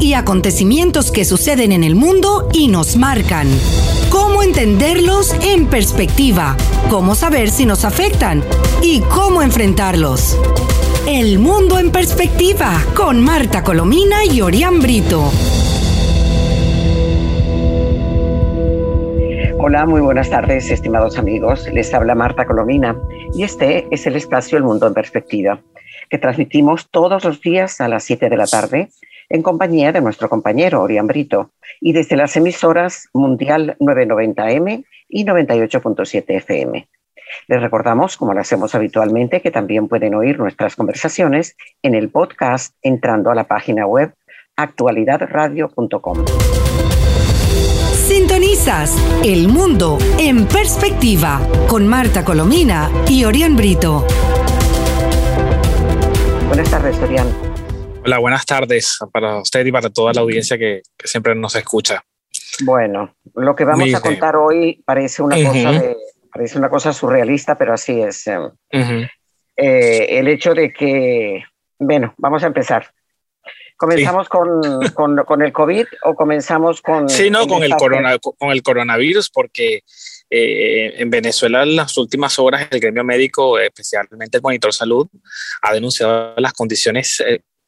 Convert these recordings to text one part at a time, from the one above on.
y acontecimientos que suceden en el mundo y nos marcan. Cómo entenderlos en perspectiva, cómo saber si nos afectan y cómo enfrentarlos. El mundo en perspectiva con Marta Colomina y Orián Brito. Hola, muy buenas tardes, estimados amigos. Les habla Marta Colomina y este es el espacio El Mundo en Perspectiva, que transmitimos todos los días a las 7 de la tarde en compañía de nuestro compañero Orián Brito y desde las emisoras Mundial 990M y 98.7 FM. Les recordamos, como lo hacemos habitualmente, que también pueden oír nuestras conversaciones en el podcast entrando a la página web actualidadradio.com. Sintonizas El Mundo en Perspectiva con Marta Colomina y Orián Brito. Buenas tardes, Orián. Hola, buenas tardes para usted y para toda la audiencia que, siempre nos escucha. Bueno, lo que vamos a contar hoy parece una cosa de parece una cosa surrealista, pero así es. Eh, eh, el hecho de que, bueno, vamos a empezar. ¿Comenzamos con, con, el COVID o comenzamos con... Sí, no, con, el corona, con el coronavirus, porque eh, en Venezuela en las últimas horas el gremio médico, especialmente el monitor salud, ha denunciado las condiciones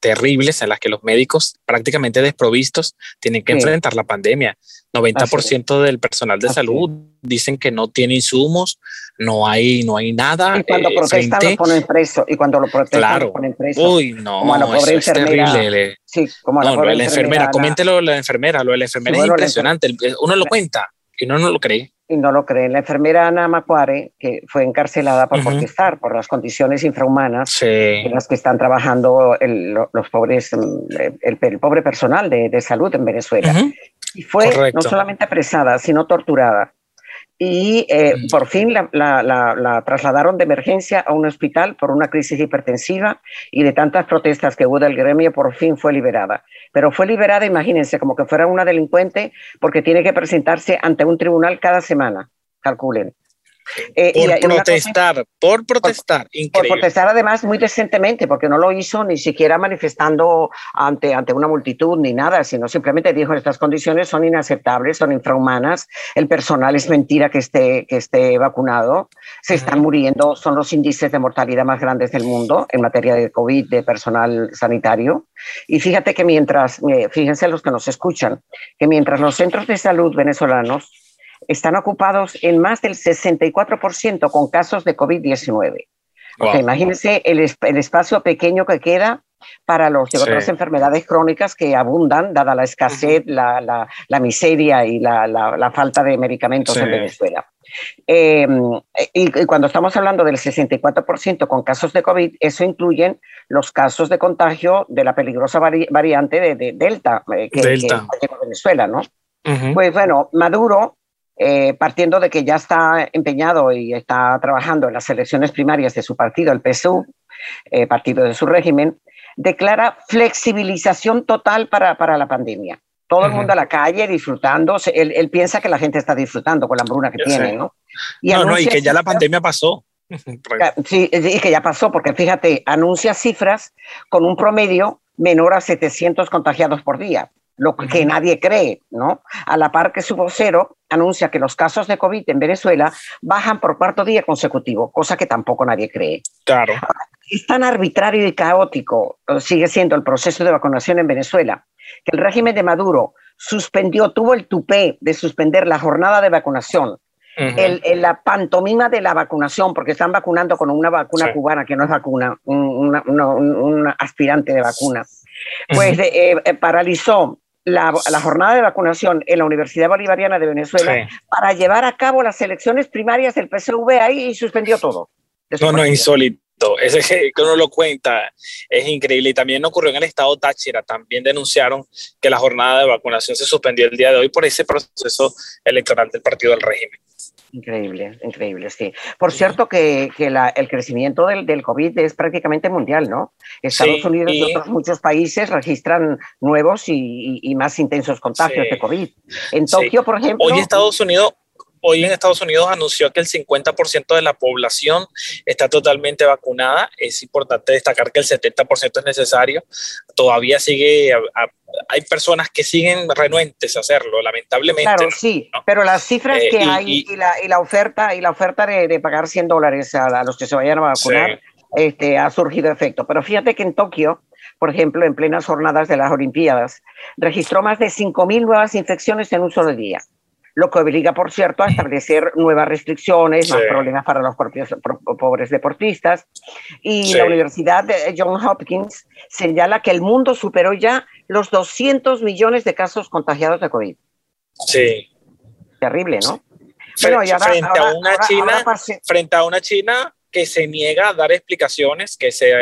terribles en las que los médicos prácticamente desprovistos tienen que enfrentar la pandemia. 90% del personal de salud dicen que no tiene insumos, no hay, no hay nada. Y cuando eh, protestan lo ponen preso. Y cuando lo protestan claro. lo ponen preso. Uy, no, como a la pobre es terrible. Sí, como a la, no, pobre lo de la enfermera. Coméntelo la enfermera. Lo de la enfermera es impresionante. Uno lo cuenta y no, no lo cree y no lo creen. La enfermera Ana Macuare, que fue encarcelada por protestar por las condiciones infrahumanas en las que están trabajando los pobres, mm, el, pobre personal de, salud en Venezuela. Y fue no solamente apresada, sino torturada y eh, por fin la, trasladaron de emergencia a un hospital por una crisis hipertensiva y de tantas protestas que hubo del gremio, por fin fue liberada. Pero fue liberada, imagínense, como que fuera una delincuente porque tiene que presentarse ante un tribunal cada semana, calculen. Eh, por protestar, por protestar, Por protestar además muy decentemente, porque no lo hizo ni siquiera manifestando ante, ante una multitud ni nada, sino simplemente dijo estas condiciones son inaceptables, son infrahumanas, el personal es mentira que esté, que esté vacunado, se están muriendo, son los índices de mortalidad más grandes del mundo en materia de COVID, de personal sanitario. Y fíjate que mientras, eh, fíjense los que nos escuchan, que mientras los centros de salud venezolanos están ocupados en más del 64% con casos de COVID-19. imagínense el, espacio pequeño que queda para los de otras enfermedades crónicas que abundan, dada la escasez, la, miseria y la, falta de medicamentos en Venezuela. Em, y, cuando estamos hablando del 64% con casos de COVID, eso incluye los casos de contagio de la peligrosa variante de, Delta, eh, que, Delta. llegó a Venezuela, ¿no? Pues bueno, Maduro eh, partiendo de que ya está empeñado y está trabajando en las elecciones primarias de su partido, el PSU, eh, partido de su régimen, declara flexibilización total para, para la pandemia. Todo el mundo a la calle disfrutando. Él, piensa que la gente está disfrutando con la hambruna que tiene, ¿no? Y no, no, y que ya la pandemia pasó. sí, y que ya pasó, porque fíjate, anuncia cifras con un promedio menor a 700 contagiados por día lo que nadie cree, ¿no? A la par que su vocero anuncia que los casos de COVID en Venezuela bajan por cuarto día consecutivo, cosa que tampoco nadie cree. Claro. Es tan arbitrario y caótico, eh, sigue siendo el proceso de vacunación en Venezuela, que el régimen de Maduro suspendió, tuvo el tupé de suspender la jornada de vacunación, el, la pantomima de la vacunación, porque están vacunando con una vacuna cubana que no es vacuna, un, aspirante de vacuna. Pues eh, eh, paralizó la, jornada de vacunación en la Universidad Bolivariana de Venezuela para llevar a cabo las elecciones primarias del PSV ahí y suspendió todo. No, no, insólito. Ese que uno lo cuenta es increíble. Y también ocurrió en el estado Táchira. También denunciaron que la jornada de vacunación se suspendió el día de hoy por ese proceso electoral del partido del régimen. Increíble, increíble, sí. Por cierto que, que la, el crecimiento del, del, COVID es prácticamente mundial, ¿no? Estados Unidos y, otros muchos países registran nuevos y, y, más intensos contagios de COVID. En Tokio, por ejemplo... Hoy Estados Unidos hoy en Estados Unidos anunció que el 50% de la población está totalmente vacunada. Es importante destacar que el 70% es necesario. Todavía sigue, hay personas que siguen renuentes a hacerlo, lamentablemente. Claro, sí, pero las cifras eh, que hay y, la, oferta, y la oferta de, pagar 100 dólares a, los que se vayan a vacunar este, ha surgido efecto. Pero fíjate que en Tokio, por ejemplo, en plenas jornadas de las Olimpiadas, registró más de 5.000 nuevas infecciones en un solo día lo que obliga, por cierto, a establecer nuevas restricciones, más problemas para los propios pobres deportistas. Y la Universidad de Johns Hopkins señala que el mundo superó ya los 200 millones de casos contagiados de COVID. Sí. Terrible, ¿no? Frente, a una China, frente a una China que se niega a dar explicaciones, que se,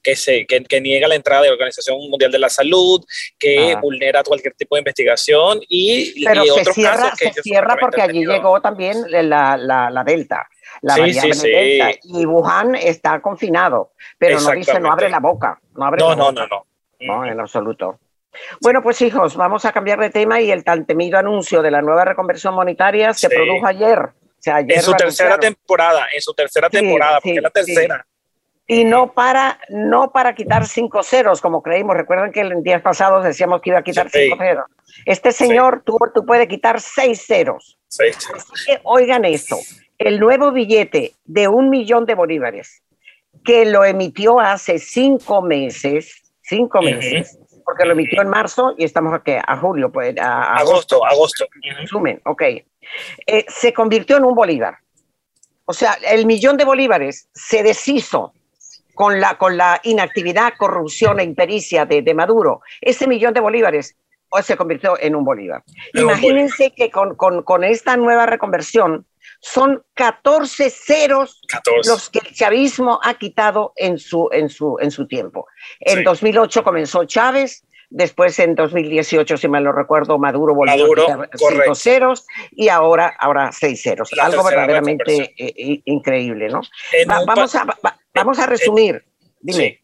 que, se que, niega la entrada de la Organización Mundial de la Salud, que vulnera cualquier tipo de investigación y, Pero se otros cierra, casos que se cierra porque allí llegó también la, la, la Delta. La sí, sí, sí. Delta, y Wuhan está confinado, pero no dice, no abre la boca. No, abre no, no, no, no. No, en absoluto. Bueno, pues hijos, vamos a cambiar de tema y el tan temido anuncio de la nueva reconversión monetaria se produjo ayer en su tercera temporada, en su tercera temporada, porque es la tercera. Y no para, no para quitar cinco ceros, como creímos. Recuerden que en días pasados decíamos que iba a quitar cinco ceros. Este señor, tú, tú puedes quitar seis ceros. oigan esto, el nuevo billete de un millón de bolívares, que lo emitió hace cinco meses, cinco meses, porque lo emitió en marzo y estamos aquí a julio, pues a, agosto, agosto. Resumen, ok. Eh, se convirtió en un bolívar. O sea, el millón de bolívares se deshizo con la, con la inactividad, corrupción e impericia de, Maduro. Ese millón de bolívares hoy se convirtió en un bolívar. Imagínense que con, con, esta nueva reconversión son 14 ceros los que el chavismo ha quitado en su, en su, en su tiempo. En 2008 comenzó Chávez, Después en 2018, si mal no recuerdo, Maduro volvió a cinco ceros y ahora, ahora seis ceros. Algo verdaderamente eh, increíble, ¿no? vamos, a, vamos a resumir. Dime.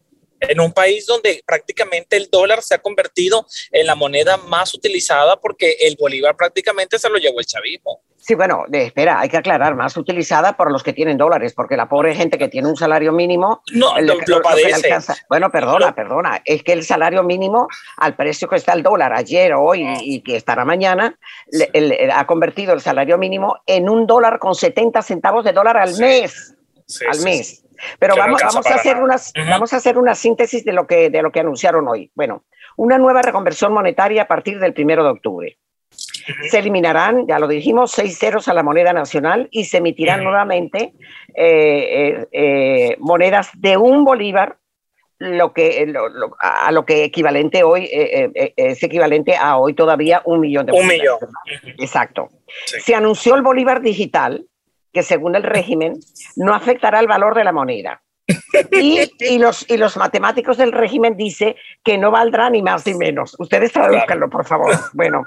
En un país donde prácticamente el dólar se ha convertido en la moneda más utilizada porque el bolívar prácticamente se lo llevó el chavismo. Sí, bueno, espera, hay que aclarar, más utilizada por los que tienen dólares, porque la pobre gente que tiene un salario mínimo... No, lo, padece. bueno, perdona, perdona, es que el salario mínimo, al precio que está el dólar ayer, hoy y que estará mañana, ha convertido el salario mínimo en un dólar con 70 centavos de dólar al mes. al mes. Pero vamos, vamos, a hacer unas, vamos a hacer una síntesis de lo, que, de lo que anunciaron hoy. Bueno, una nueva reconversión monetaria a partir del primero de octubre. Se eliminarán, ya lo dijimos, seis ceros a la moneda nacional y se emitirán nuevamente eh, eh, eh, monedas de un bolívar, lo que, a lo que equivalente hoy es equivalente a hoy todavía un millón de bolívares. Un millón. Exacto. Se anunció el bolívar digital, que según el régimen no afectará el valor de la moneda. Y, los, y los matemáticos del régimen dice que no valdrá ni más ni menos. Ustedes traduzcanlo, por favor. Bueno,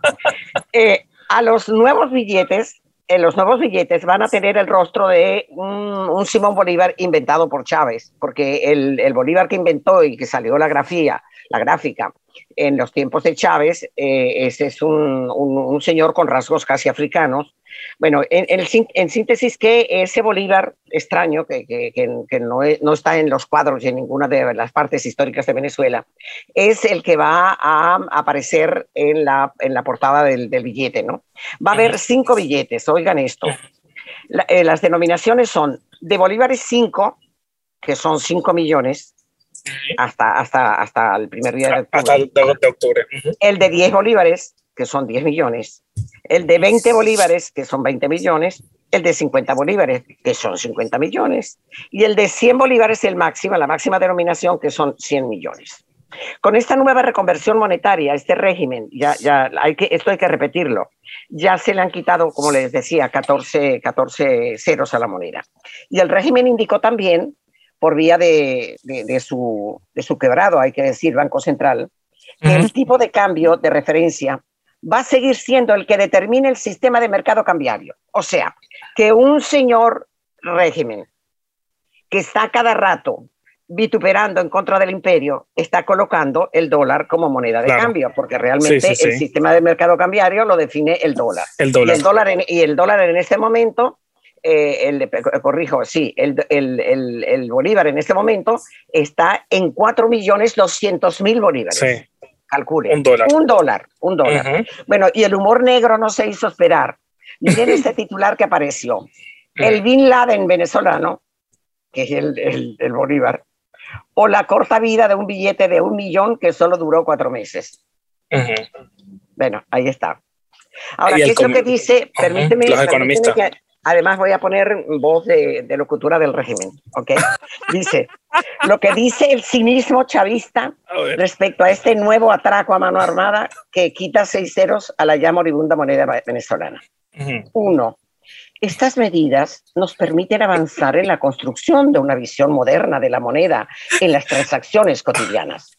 eh, a los nuevos billetes, en los nuevos billetes van a tener el rostro de un, Simón Bolívar inventado por Chávez, porque el, el, Bolívar que inventó y que salió la grafía, la gráfica, en los tiempos de Chávez, eh, ese es un, un, señor con rasgos casi africanos. Bueno, en, en, síntesis, que ese Bolívar extraño, que, que, que no, no, está en los cuadros y en ninguna de las partes históricas de Venezuela, es el que va a aparecer en la, en la portada del, del billete, ¿no? Va a haber cinco billetes, oigan esto. Eh, las denominaciones son de Bolívares 5, que son 5 millones, hasta, hasta, hasta el primer día de octubre. Hasta el de octubre. El de 10 bolívares, que son 10 millones. El de 20 bolívares, que son 20 millones. El de 50 bolívares, que son 50 millones. Y el de 100 bolívares, el máximo, la máxima denominación, que son 100 millones. Con esta nueva reconversión monetaria, este régimen, ya, ya hay que, esto hay que repetirlo, ya se le han quitado, como les decía, 14, 14 ceros a la moneda. Y el régimen indicó también por vía de, de, su, de su quebrado, hay que decir, Banco Central, que el tipo de cambio de referencia va a seguir siendo el que determine el sistema de mercado cambiario. O sea, que un señor régimen que está cada rato vituperando en contra del imperio, está colocando el dólar como moneda de cambio, porque realmente el sistema de mercado cambiario lo define el dólar. El dólar. Y el dólar en, y el dólar en este momento, eh, el, corrijo, sí, el, el, el, bolívar en este momento está en 4.200.000 bolívares. Calcule. Un dólar. Un dólar, un dólar. Bueno, y el humor negro no se hizo esperar. Miren este titular que apareció. El Bin Laden venezolano, que es el, el Bolívar, o la corta vida de un billete de un millón que solo duró cuatro meses. Bueno, ahí está. Ahora, ¿qué es lo que dice? Permíteme, Los economistas. Además voy a poner voz de, de, locutura del régimen, ¿ok? Dice, lo que dice el cinismo chavista respecto a este nuevo atraco a mano armada que quita seis ceros a la ya moribunda moneda venezolana. Uno, estas medidas nos permiten avanzar en la construcción de una visión moderna de la moneda en las transacciones cotidianas.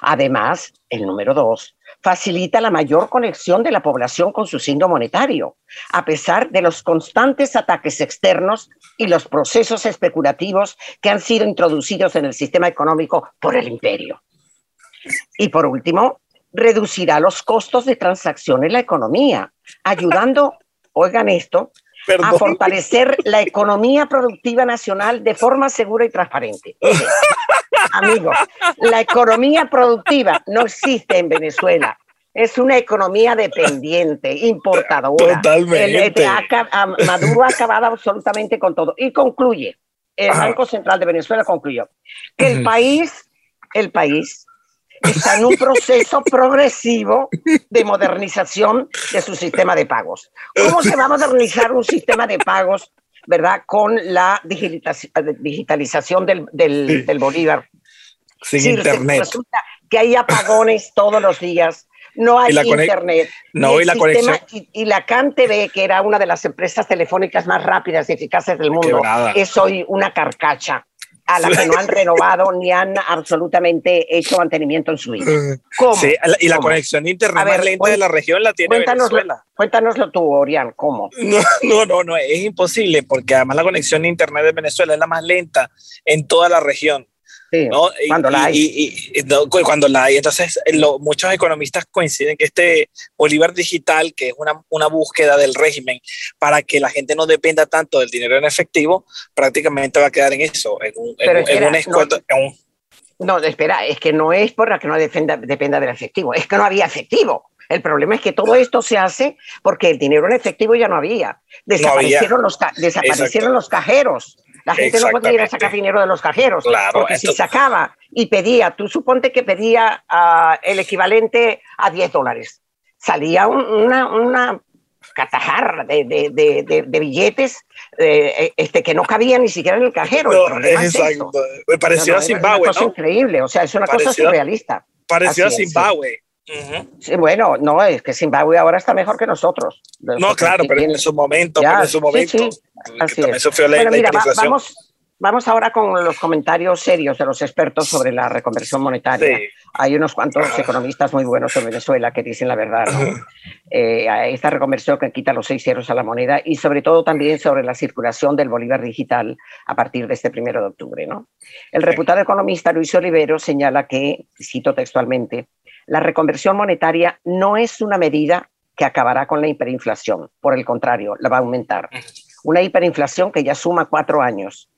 Además, el número dos, facilita la mayor conexión de la población con su signo monetario, a pesar de los constantes ataques externos y los procesos especulativos que han sido introducidos en el sistema económico por el imperio. Y por último, reducirá los costos de transacción en la economía, ayudando, oigan esto, a fortalecer la economía productiva nacional de forma segura y transparente. Amigos, la economía productiva no existe en Venezuela. Es una economía dependiente, importadora. Totalmente. Maduro ha acabado absolutamente con todo. Y concluye, el Banco Central de Venezuela concluyó que el país, el país está en un proceso progresivo de modernización de su sistema de pagos. ¿Cómo se va a modernizar un sistema de pagos, verdad, con la digitalización del, del, Bolívar? Sin internet. Resulta que hay apagones todos los días. No hay internet. No, y, la conexión. Y, la CanTV, que era una de las empresas telefónicas más rápidas y eficaces del mundo, es hoy una carcacha a la que no han renovado ni han absolutamente hecho mantenimiento en su vida. ¿Cómo? Sí, y la conexión de internet más lenta de la región la tiene Venezuela. Cuéntanoslo tú, Orián, ¿cómo? No, no, no, no, es imposible porque además la conexión de internet de Venezuela es la más lenta en toda la región cuando la hay. Y, cuando la hay. Entonces, muchos economistas coinciden que este Bolívar digital, que es una, una, búsqueda del régimen para que la gente no dependa tanto del dinero en efectivo, prácticamente va a quedar en eso, en un, en, no, espera, es que no es por la que no dependa, dependa del efectivo, es que no había efectivo. El problema es que todo esto se hace porque el dinero en efectivo ya no había. Desaparecieron, Los, desaparecieron los cajeros. La gente no podía ir a sacar dinero de los cajeros. porque si sacaba y pedía, tú suponte que pedía ah, el equivalente a 10 dólares. Salía una, una catajarra de, de, de, billetes eh, este, que no cabía ni siquiera en el cajero. exacto. Me pareció a Zimbabue. Es una cosa increíble, o sea, es una cosa surrealista. Pareció a Zimbabue. sí, bueno, no, es que Zimbabue ahora está mejor que nosotros. No, claro, pero en su momento, pero en su momento. Así mira, vamos, vamos ahora con los comentarios serios de los expertos sobre la reconversión monetaria. Hay unos cuantos economistas muy buenos en Venezuela que dicen la verdad. Eh, esta reconversión que quita los seis ceros a la moneda y sobre todo también sobre la circulación del bolívar digital a partir de este primero de octubre. ¿no? El reputado economista Luis Olivero señala que, cito textualmente, la reconversión monetaria no es una medida que acabará con la hiperinflación. Por el contrario, la va a aumentar una hiperinflación que ya suma cuatro años.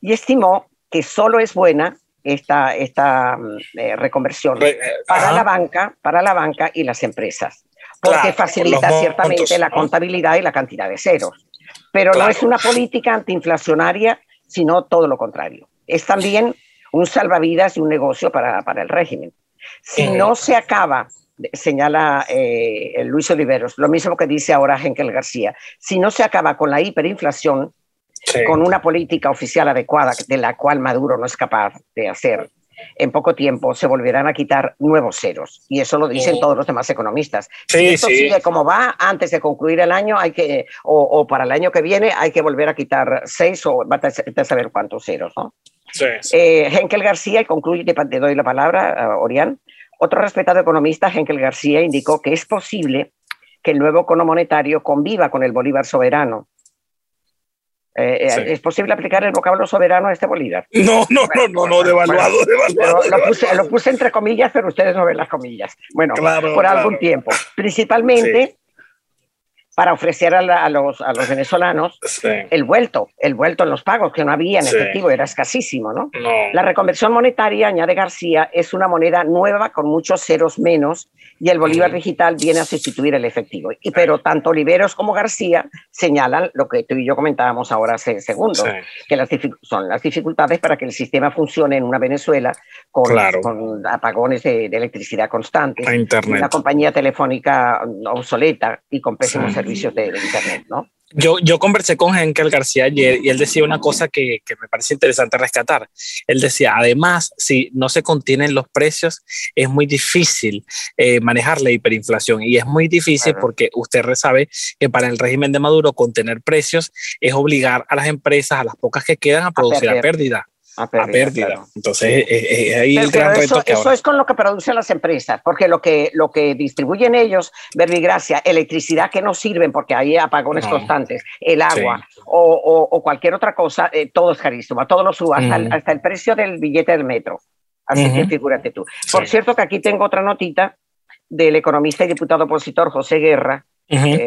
Y estimó que solo es buena esta, esta mm, eh, reconversión eh, para la banca, para la banca y las empresas, porque facilita ciertamente la contabilidad y la cantidad de ceros. Pero no es una política antiinflacionaria, sino todo lo contrario. Es también un salvavidas y un negocio para, para el régimen. Si no se acaba señala eh, Luis Oliveros, lo mismo que dice ahora Henkel García, si no se acaba con la hiperinflación, con una política oficial adecuada de la cual Maduro no es capaz de hacer, en poco tiempo se volverán a quitar nuevos ceros. Y eso lo dicen todos los demás economistas. si esto sigue como va, antes de concluir el año, hay que, o, para el año que viene, hay que volver a quitar seis o va a saber cuántos ceros. ¿no? Eh, Henkel García, y concluye, te, doy la palabra, Orián. Otro respetado economista, Henkel García, indicó que es posible que el nuevo cono monetario conviva con el bolívar soberano. Eh, eh, ¿Es posible aplicar el vocablo soberano a este Bolívar? No, no, no, no, no, devaluado, devaluado. Lo puse, entre comillas, pero ustedes no ven las comillas. Bueno, por algún tiempo. Principalmente para ofrecer a, los, a los venezolanos el vuelto, el vuelto en los pagos, que no había en efectivo, era escasísimo, ¿no? La reconversión monetaria, añade García, es una moneda nueva con muchos ceros menos y el bolívar digital viene a sustituir el efectivo. Y, pero tanto Oliveros como García señalan lo que tú y yo comentábamos ahora hace segundos, que las son las dificultades para que el sistema funcione en una Venezuela con, con apagones de, electricidad constantes, una compañía telefónica obsoleta y con pésimos servicios servicios de, Internet, ¿no? Yo, yo conversé con Henkel García ayer y él decía una cosa que, que, me parece interesante rescatar. Él decía, además, si no se contienen los precios, es muy difícil eh, manejar la hiperinflación y es muy difícil porque usted sabe que para el régimen de Maduro contener precios es obligar a las empresas, a las pocas que quedan, a producir a, pérdida a pérdida. Entonces, eh, eh, eh, ahí el gran eso, eso es con lo que producen las empresas, porque lo que, lo que distribuyen ellos, verbigracia, electricidad que no sirven porque hay apagones constantes, el agua o, o, cualquier otra cosa, todo es carísimo, todo lo sube, hasta, el, precio del billete del metro. Así que figúrate tú. Por cierto, que aquí tengo otra notita del economista y diputado opositor José Guerra,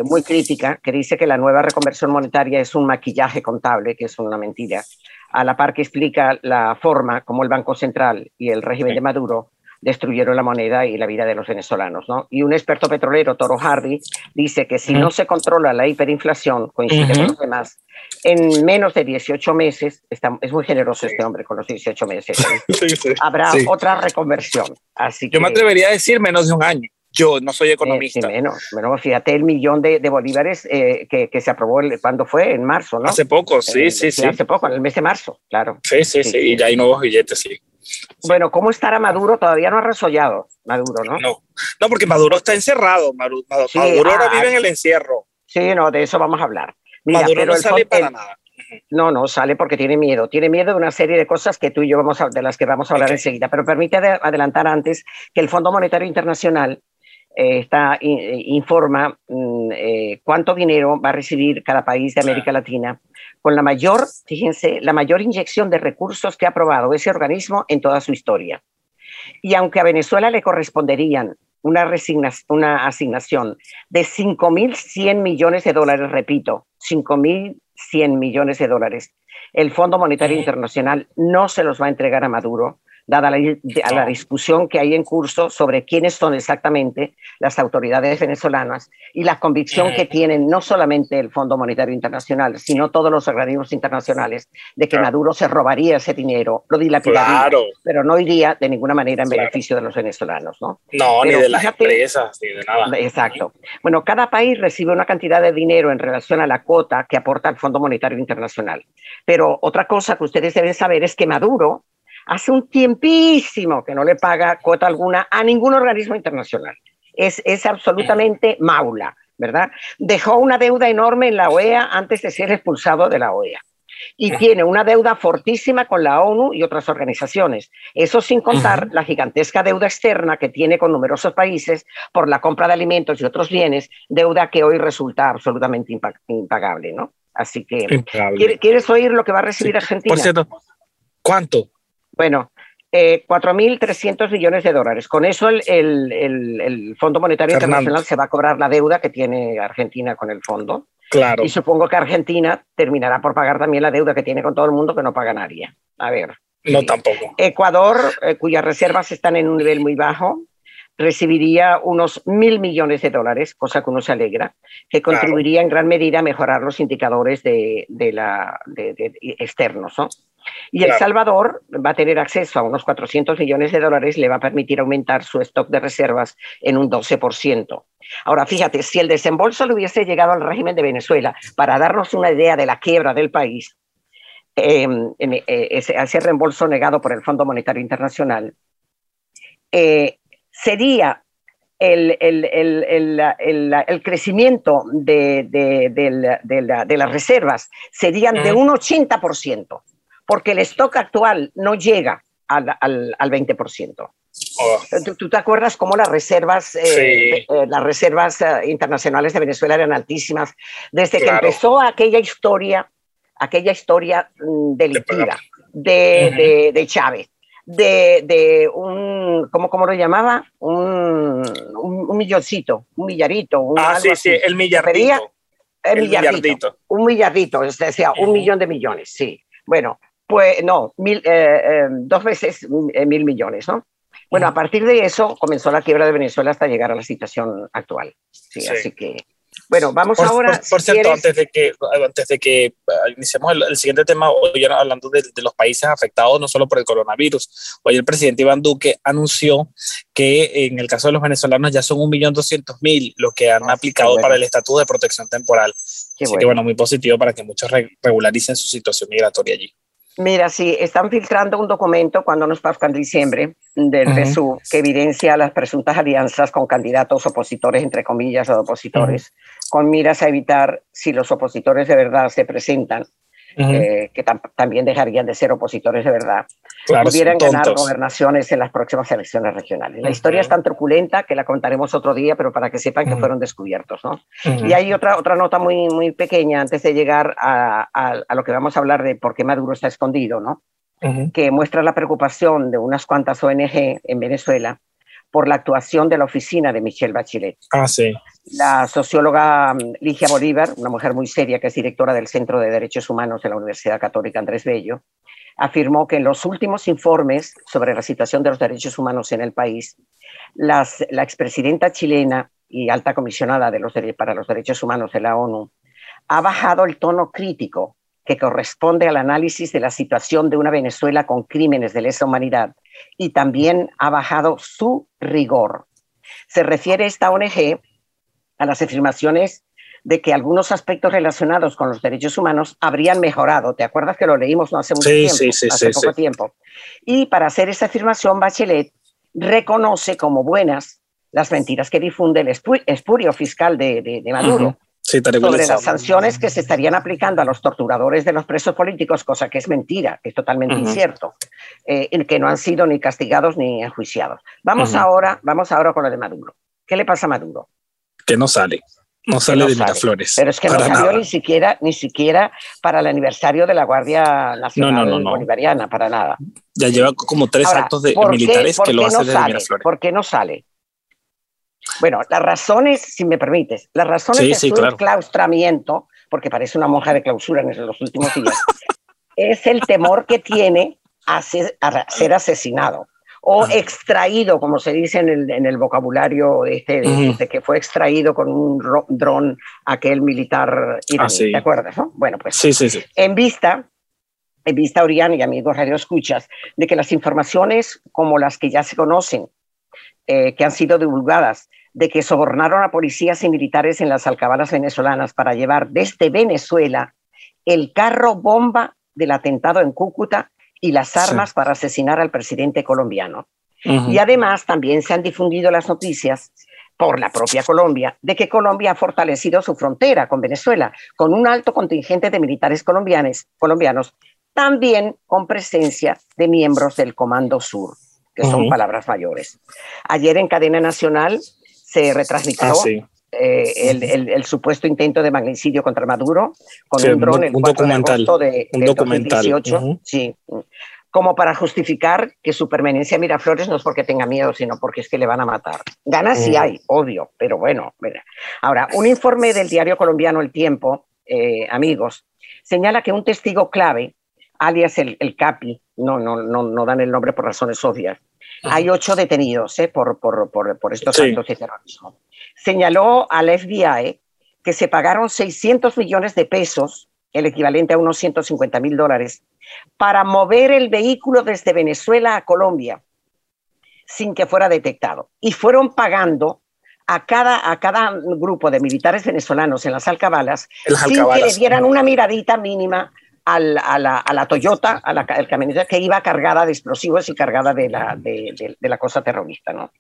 muy crítica, que dice que la nueva reconversión monetaria es un maquillaje contable, que es una mentira a la par que explica la forma como el Banco Central y el régimen de Maduro destruyeron la moneda y la vida de los venezolanos. ¿no? Y un experto petrolero, Toro Hardy, dice que si no se controla la hiperinflación, coincide con los demás, en menos de 18 meses, es muy generoso este hombre con los 18 meses, ¿eh? habrá otra reconversión. Así Yo me atrevería a decir menos de un año. Yo no soy economista. menos, menos, fíjate el millón de, bolívares eh, que, se aprobó, cuando fue? En marzo, ¿no? Hace poco, sí, sí, sí. Hace poco, en el mes de marzo, claro. Sí, sí, sí, y ya hay nuevos billetes, sí. Bueno, ¿cómo estará Maduro? Todavía no ha resollado Maduro, ¿no? No, no porque Maduro está encerrado. Maduro, ahora ah, vive en el encierro. Sí, no, de eso vamos a hablar. Maduro no sale para nada. No, no sale porque tiene miedo. Tiene miedo de una serie de cosas que tú y yo vamos a, de las que vamos a hablar enseguida. Pero permite adelantar antes que el Fondo Monetario Internacional eh, está, eh, informa mm, eh, cuánto dinero va a recibir cada país de América Latina con la mayor, fíjense, la mayor inyección de recursos que ha aprobado ese organismo en toda su historia. Y aunque a Venezuela le corresponderían una, una asignación de 5.100 millones de dólares, repito, 5.100 millones de dólares, el Fondo Monetario Internacional no se los va a entregar a Maduro dada la, la, discusión que hay en curso sobre quiénes son exactamente las autoridades venezolanas y la convicción que tienen no solamente el Fondo Monetario Internacional, sino todos los organismos internacionales de que Maduro se robaría ese dinero, lo dilapidaría, pero no iría de ninguna manera en beneficio de los venezolanos. No, no ni de las empresas, ni de nada. Exacto. Bueno, cada país recibe una cantidad de dinero en relación a la cuota que aporta el Fondo Monetario Internacional. Pero otra cosa que ustedes deben saber es que Maduro hace un tiempísimo que no le paga cuota alguna a ningún organismo internacional. Es, es absolutamente maula, ¿verdad? Dejó una deuda enorme en la OEA antes de ser expulsado de la OEA. Y tiene una deuda fortísima con la ONU y otras organizaciones. Eso sin contar la gigantesca deuda externa que tiene con numerosos países por la compra de alimentos y otros bienes, deuda que hoy resulta absolutamente impagable, ¿no? Así que, ¿quieres oír lo que va a recibir Argentina? Por cierto, ¿cuánto? Bueno, eh, 4.300 millones de dólares. Con eso el, el, el, Fondo Monetario Internacional se va a cobrar la deuda que tiene Argentina con el fondo. Claro. Y supongo que Argentina terminará por pagar también la deuda que tiene con todo el mundo que no paga nadie. A ver. No, tampoco. Ecuador, eh, cuyas reservas están en un nivel muy bajo, recibiría unos mil millones de dólares, cosa que uno se alegra, que contribuiría en gran medida a mejorar los indicadores de, de la, de, externos. ¿no? Y El Salvador va a tener acceso a unos 400 millones de dólares, le va a permitir aumentar su stock de reservas en un 12%. Ahora, fíjate, si el desembolso le hubiese llegado al régimen de Venezuela para darnos una idea de la quiebra del país, em, eh, ese, reembolso negado por el Fondo Monetario Internacional, eh, sería el, crecimiento de, las reservas serían de un 80%, porque el stock actual no llega al, 20%. ¿Tú, te acuerdas cómo las reservas, eh, eh, las reservas eh, internacionales de Venezuela eran altísimas? Desde que empezó aquella historia aquella historia mm, delictiva de, de, Chávez, de, de, un, ¿cómo, ¿cómo, lo llamaba? Un, un, milloncito, un millarito. Un ah, sí, sí, el millardito. El, millardito, Un millardito, es decir, un millón de millones, sí. Bueno, pues no, mil, eh, eh, dos veces eh, mil millones, ¿no? Bueno, a partir de eso comenzó la quiebra de Venezuela hasta llegar a la situación actual. Sí, así que bueno, vamos ahora. Por, cierto, antes de que, antes de que ah, iniciemos el, siguiente tema, hoy hablando de, los países afectados no solo por el coronavirus, hoy el presidente Iván Duque anunció que en el caso de los venezolanos ya son 1.200.000 los que han ah, aplicado para el estatuto de protección temporal. Qué Así que bueno, muy positivo para que muchos regularicen su situación migratoria allí. Mira, sí, están filtrando un documento cuando nos pasó en diciembre del PSU que evidencia las presuntas alianzas con candidatos opositores, entre comillas, o opositores, con miras a evitar, si los opositores de verdad se presentan, eh, que también dejarían de ser opositores de verdad, pudieran ganar gobernaciones en las próximas elecciones regionales. La historia es tan truculenta que la contaremos otro día, pero para que sepan que fueron descubiertos. ¿no? Y hay otra, otra nota muy, muy pequeña antes de llegar a, a, lo que vamos a hablar de por qué Maduro está escondido, ¿no? que muestra la preocupación de unas cuantas ONG en Venezuela por la actuación de la oficina de Michelle Bachelet. Ah, sí. La socióloga mm, Ligia Bolívar, una mujer muy seria que es directora del Centro de Derechos Humanos de la Universidad Católica Andrés Bello, afirmó que en los últimos informes sobre la situación de los derechos humanos en el país, las, la expresidenta chilena y alta comisionada de los, para los derechos humanos de la ONU ha bajado el tono crítico que corresponde al análisis de la situación de una Venezuela con crímenes de lesa humanidad y también ha bajado su rigor. Se refiere esta ONG a las afirmaciones de que algunos aspectos relacionados con los derechos humanos habrían mejorado. ¿Te acuerdas que lo leímos no hace mucho tiempo? Sí, sí, hace poco tiempo. Y para hacer esa afirmación, Bachelet reconoce como buenas las mentiras que difunde el espurio fiscal de, Maduro. Sobre las sanciones que se estarían aplicando a los torturadores de los presos políticos, cosa que es mentira, que es totalmente incierto, eh, que no han sido ni castigados ni enjuiciados. Vamos, ahora, vamos ahora con lo de Maduro. ¿Qué le pasa a Maduro? Que no sale. No sale de Miraflores. Pero es que no salió ni siquiera, ni siquiera para el aniversario de la Guardia Nacional Bolivariana, para nada. Ya lleva como tres actos de militares que lo hacen desde Miraflores. ¿Por qué no sale? Bueno, las razones, si me permites, las razones de su claustramiento, porque parece una monja de clausura en los últimos días, es el temor que tiene a ser asesinado o extraído, como se dice en el, en el vocabulario este, de, que fue extraído con un dron aquel militar iraní, ah, ¿te acuerdas? Bueno, pues sí, sí, sí. en vista, en vista, Orián y amigos Radio Escuchas, de que las informaciones como las que ya se conocen, eh, que han sido divulgadas, de que sobornaron a policías y militares en las alcabalas venezolanas para llevar desde Venezuela el carro bomba del atentado en Cúcuta y las armas para asesinar al presidente colombiano. Y además también se han difundido las noticias por la propia Colombia de que Colombia ha fortalecido su frontera con Venezuela con un alto contingente de militares colombianos, colombianos también con presencia de miembros del Comando Sur, que son palabras mayores. Ayer en cadena nacional se retransmitió ah, eh, el, supuesto intento de magnicidio contra Maduro con un dron el documental, de, un documental. 2018, sí, como para justificar que su permanencia en Miraflores no es porque tenga miedo, sino porque es que le van a matar. Ganas sí hay, obvio, pero bueno. Ahora, un informe del diario colombiano El Tiempo, eh, amigos, señala que un testigo clave, alias el, el CAPI, no, no, no, no dan el nombre por razones obvias, hay ocho detenidos ¿eh? por, por, por, por, estos actos de terrorismo señaló al FBI que se pagaron 600 millones de pesos, el equivalente a unos 150 mil dólares, para mover el vehículo desde Venezuela a Colombia sin que fuera detectado. Y fueron pagando a cada, a cada grupo de militares venezolanos en las alcabalas, sin que le dieran una miradita mínima a, la, Toyota, a la camioneta que iba cargada de explosivos y cargada de la, de, de la cosa terrorista. ¿no?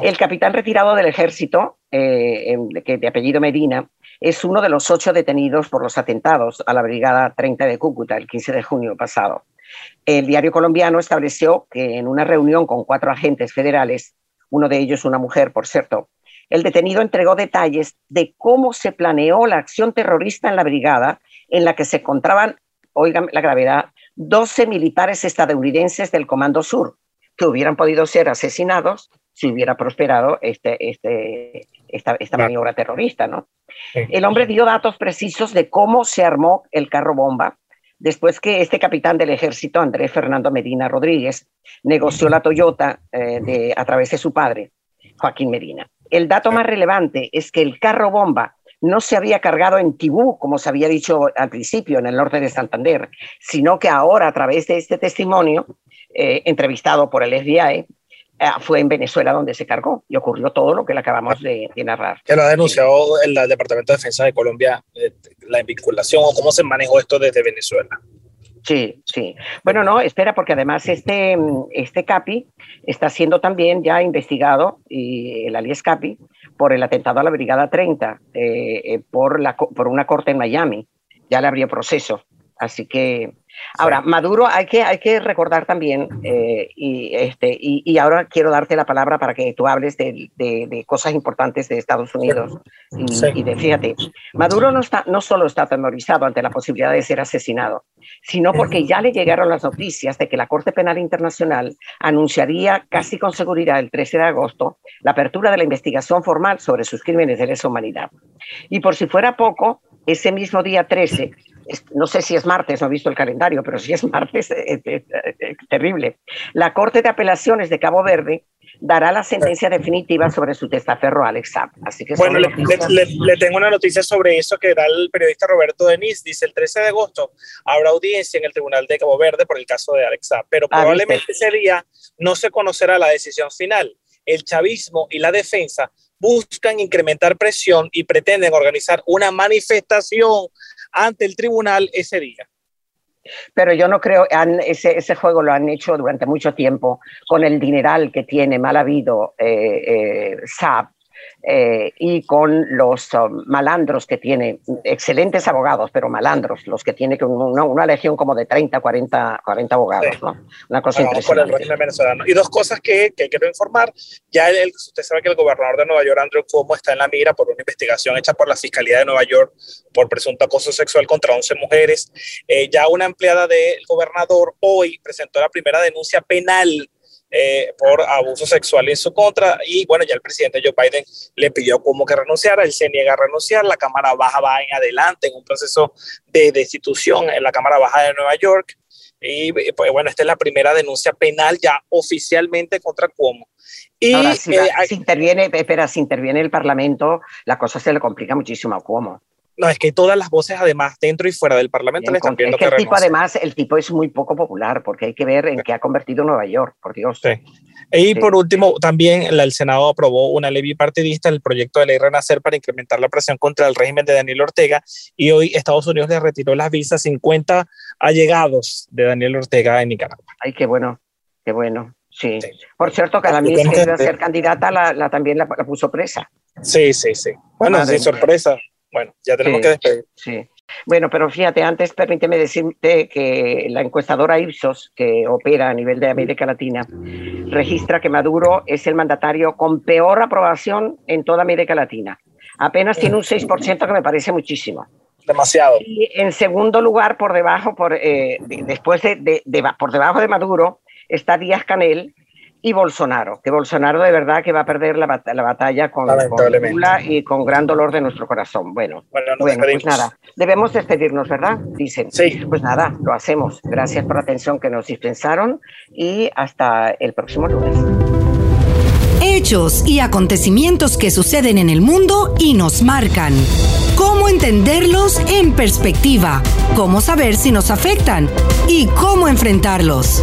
El capitán retirado del ejército, eh, que de apellido Medina, es uno de los ocho detenidos por los atentados a la Brigada 30 de Cúcuta el 15 de junio pasado. El diario colombiano estableció que en una reunión con cuatro agentes federales, uno de ellos una mujer, por cierto, el detenido entregó detalles de cómo se planeó la acción terrorista en la brigada en la que se encontraban oigan la gravedad, 12 militares estadounidenses del Comando Sur que hubieran podido ser asesinados si hubiera prosperado este, este, esta, esta maniobra terrorista, ¿no? El hombre dio datos precisos de cómo se armó el carro bomba después que este capitán del ejército, Andrés Fernando Medina Rodríguez, negoció la Toyota eh, de, a través de su padre, Joaquín Medina. El dato más relevante es que el carro bomba no se había cargado en Tibú, como se había dicho al principio, en el norte de Santander, sino que ahora, a través de este testimonio, eh, entrevistado por el FBI, eh, fue en Venezuela donde se cargó y ocurrió todo lo que le acabamos de, narrar. Que lo ha denunciado el, Departamento de Defensa de Colombia, eh, la vinculación o cómo se manejó esto desde Venezuela. Sí, sí. Bueno, no, espera, porque además este, este CAPI está siendo también ya investigado, y el alias CAPI, por el atentado a la Brigada 30, eh, por, la, por una corte en Miami. Ya le abrió proceso. Así que Ahora, Maduro hay que, hay que recordar también, eh, y, este, y, ahora quiero darte la palabra para que tú hables de, de, cosas importantes de Estados Unidos. Y, de, fíjate, Maduro no, está, no solo está atemorizado ante la posibilidad de ser asesinado, sino porque ya le llegaron las noticias de que la Corte Penal Internacional anunciaría casi con seguridad el 13 de agosto la apertura de la investigación formal sobre sus crímenes de lesa humanidad. Y por si fuera poco, ese mismo día 13 no sé si es martes, no he visto el calendario, pero si es martes, es, terrible. La Corte de Apelaciones de Cabo Verde dará la sentencia definitiva sobre su testaferro Alex Saab. Así que bueno, le, tengo una noticia sobre eso que da el periodista Roberto Denis. Dice el 13 de agosto habrá audiencia en el Tribunal de Cabo Verde por el caso de Alex Saab, pero ah, probablemente ese día no se conocerá la decisión final. El chavismo y la defensa buscan incrementar presión y pretenden organizar una manifestación ante el tribunal ese día. Pero yo no creo, ese, ese, juego lo han hecho durante mucho tiempo con el dineral que tiene mal habido eh, eh SAP eh, y con los um, malandros que tiene, excelentes abogados, pero malandros, los que tiene una, una legión como de 30, 40, 40 abogados, ¿no? Una cosa impresionante. Y dos cosas que, que quiero informar, ya el, usted sabe que el gobernador de Nueva York, Andrew Cuomo, está en la mira por una investigación hecha por la Fiscalía de Nueva York por presunto acoso sexual contra 11 mujeres. Eh, ya una empleada del gobernador hoy presentó la primera denuncia penal eh, por abuso sexual en su contra. Y bueno, ya el presidente Joe Biden le pidió como que renunciara, él se niega a renunciar, la Cámara Baja va en adelante en un proceso de destitución en la Cámara Baja de Nueva York. Y pues bueno, esta es la primera denuncia penal ya oficialmente contra Cuomo. Y Ahora, si, eh, interviene, espera, si interviene el Parlamento, la cosa se le complica muchísimo a Cuomo. No, es que todas las voces, además, dentro y fuera del Parlamento le están pidiendo que, el tipo, además, el tipo es muy poco popular, porque hay que ver en qué ha convertido Nueva York, por Dios. Sí. Y por último, también el Senado aprobó una ley bipartidista, el proyecto de ley Renacer, para incrementar la presión contra el régimen de Daniel Ortega. Y hoy Estados Unidos le retiró las visas 50 allegados de Daniel Ortega en Nicaragua. Ay, qué bueno, qué bueno. Sí. Por cierto, que la iba a ser candidata, la, también la, puso presa. Sí, sí, sí. Bueno, de sorpresa. Bueno, ya tenemos que despedir. Sí. Bueno, pero fíjate, antes permíteme decirte que la encuestadora Ipsos, que opera a nivel de América Latina, registra que Maduro es el mandatario con peor aprobación en toda América Latina. Apenas tiene un 6% que me parece muchísimo. Demasiado. Y en segundo lugar, por debajo, por, eh, después de, por debajo de Maduro, está Díaz Canel, y Bolsonaro, que Bolsonaro de verdad que va a perder la, la batalla con, Lula y con gran dolor de nuestro corazón. Bueno, bueno, pues nada, debemos despedirnos, ¿verdad? Dicen. Sí. Pues nada, lo hacemos. Gracias por la atención que nos dispensaron y hasta el próximo lunes. Hechos y acontecimientos que suceden en el mundo y nos marcan. ¿Cómo entenderlos en perspectiva? ¿Cómo saber si nos afectan? ¿Y cómo enfrentarlos?